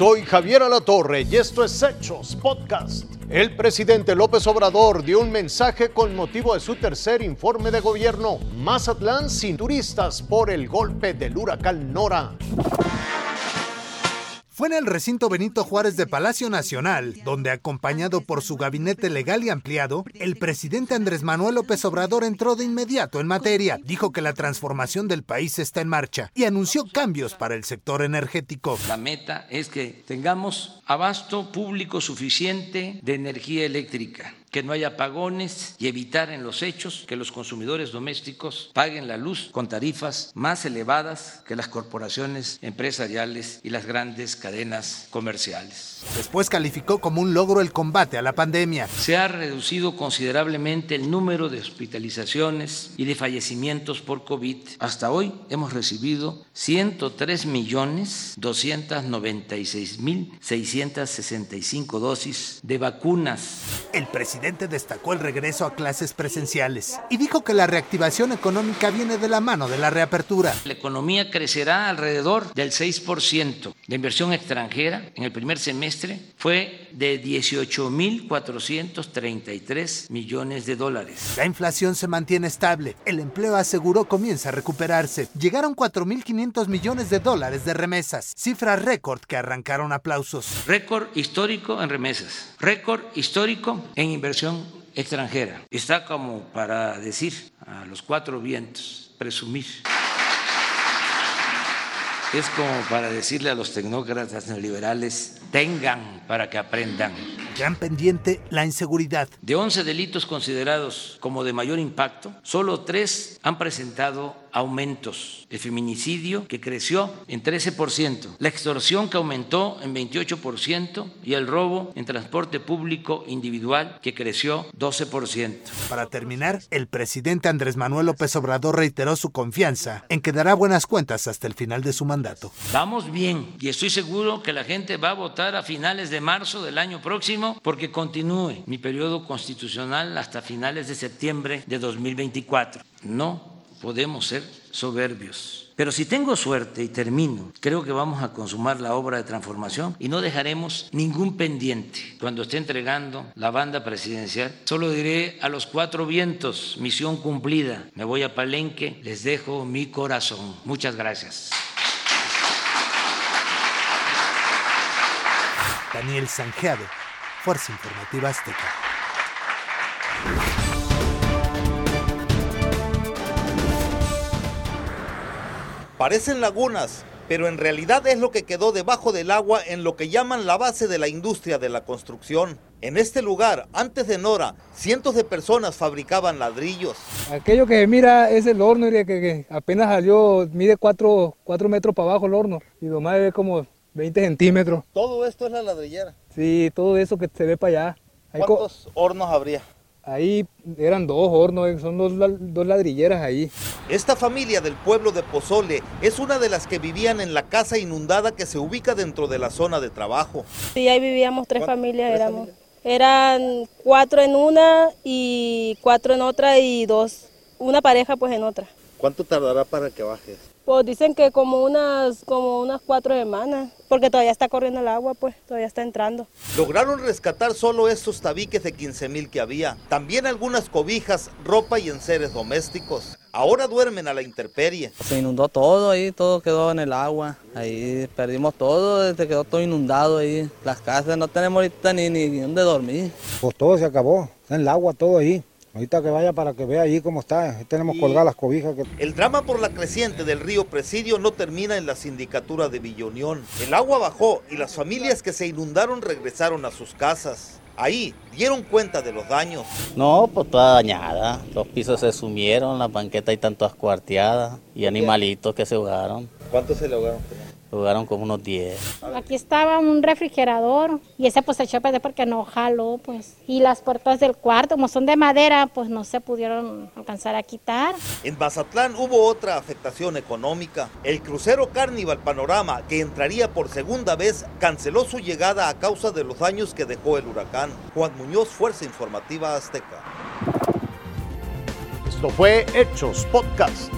Soy Javier Alatorre y esto es Hechos Podcast. El presidente López Obrador dio un mensaje con motivo de su tercer informe de gobierno. Mazatlán sin turistas por el golpe del huracán Nora. Fue en el recinto Benito Juárez de Palacio Nacional, donde acompañado por su gabinete legal y ampliado, el presidente Andrés Manuel López Obrador entró de inmediato en materia. Dijo que la transformación del país está en marcha y anunció cambios para el sector energético. La meta es que tengamos abasto público suficiente de energía eléctrica que no haya apagones y evitar en los hechos que los consumidores domésticos paguen la luz con tarifas más elevadas que las corporaciones empresariales y las grandes cadenas comerciales. Después calificó como un logro el combate a la pandemia. Se ha reducido considerablemente el número de hospitalizaciones y de fallecimientos por COVID. Hasta hoy hemos recibido 103 millones 296 mil 665 dosis de vacunas. El presidente presidente destacó el regreso a clases presenciales y dijo que la reactivación económica viene de la mano de la reapertura. La economía crecerá alrededor del 6%. La inversión extranjera en el primer semestre fue de 18.433 millones de dólares. La inflación se mantiene estable. El empleo aseguró comienza a recuperarse. Llegaron 4.500 millones de dólares de remesas, cifra récord que arrancaron aplausos. Récord histórico en remesas, récord histórico en inversión extranjera. Está como para decir a los cuatro vientos, presumir. Es como para decirle a los tecnócratas neoliberales, tengan para que aprendan. Gran pendiente la inseguridad. De 11 delitos considerados como de mayor impacto, solo tres han presentado aumentos. El feminicidio, que creció en 13%, la extorsión, que aumentó en 28%, y el robo en transporte público individual, que creció 12%. Para terminar, el presidente Andrés Manuel López Obrador reiteró su confianza en que dará buenas cuentas hasta el final de su mandato. Vamos bien y estoy seguro que la gente va a votar a finales de marzo del año próximo porque continúe mi periodo constitucional hasta finales de septiembre de 2024. No podemos ser soberbios. Pero si tengo suerte y termino, creo que vamos a consumar la obra de transformación y no dejaremos ningún pendiente. Cuando esté entregando la banda presidencial, solo diré a los cuatro vientos, misión cumplida. Me voy a Palenque, les dejo mi corazón. Muchas gracias. Daniel Sanjeado, Fuerza Informativa Azteca. Parecen lagunas, pero en realidad es lo que quedó debajo del agua en lo que llaman la base de la industria de la construcción. En este lugar, antes de Nora, cientos de personas fabricaban ladrillos. Aquello que mira es el horno, que, apenas salió, mide 4 metros para abajo el horno y lo más ve como 20 centímetros. ¿Todo esto es la ladrillera? Sí, todo eso que se ve para allá. ¿Cuántos hornos habría? Ahí eran dos hornos, son dos, dos, ladrilleras ahí. Esta familia del pueblo de Pozole es una de las que vivían en la casa inundada que se ubica dentro de la zona de trabajo. Sí, ahí vivíamos tres familias, éramos. Eran cuatro en una y cuatro en otra y dos, una pareja pues en otra. ¿Cuánto tardará para que bajes? Pues dicen que como unas, como unas cuatro semanas, porque todavía está corriendo el agua, pues todavía está entrando. Lograron rescatar solo estos tabiques de 15 mil que había, también algunas cobijas, ropa y enseres domésticos. Ahora duermen a la intemperie. Se inundó todo ahí, todo quedó en el agua. Ahí perdimos todo, se quedó todo inundado ahí. Las casas no tenemos ahorita ni, ni dónde dormir. Pues todo se acabó, está en el agua todo ahí. Ahorita que vaya para que vea ahí cómo está, ahí tenemos colgadas las cobijas. El drama por la creciente del río Presidio no termina en la sindicatura de Villonión. El agua bajó y las familias que se inundaron regresaron a sus casas. Ahí dieron cuenta de los daños. No, pues toda dañada. Los pisos se sumieron, la banqueta y tanto ascuarteada y animalitos que se ahogaron. ¿Cuántos se le ahogaron? Jugaron como unos 10. Aquí estaba un refrigerador y ese pues se echó a perder porque no jaló, pues. Y las puertas del cuarto, como son de madera, pues no se pudieron alcanzar a quitar. En Mazatlán hubo otra afectación económica. El crucero Carnival Panorama, que entraría por segunda vez, canceló su llegada a causa de los daños que dejó el huracán. Juan Muñoz, Fuerza Informativa Azteca. Esto fue Hechos Podcast.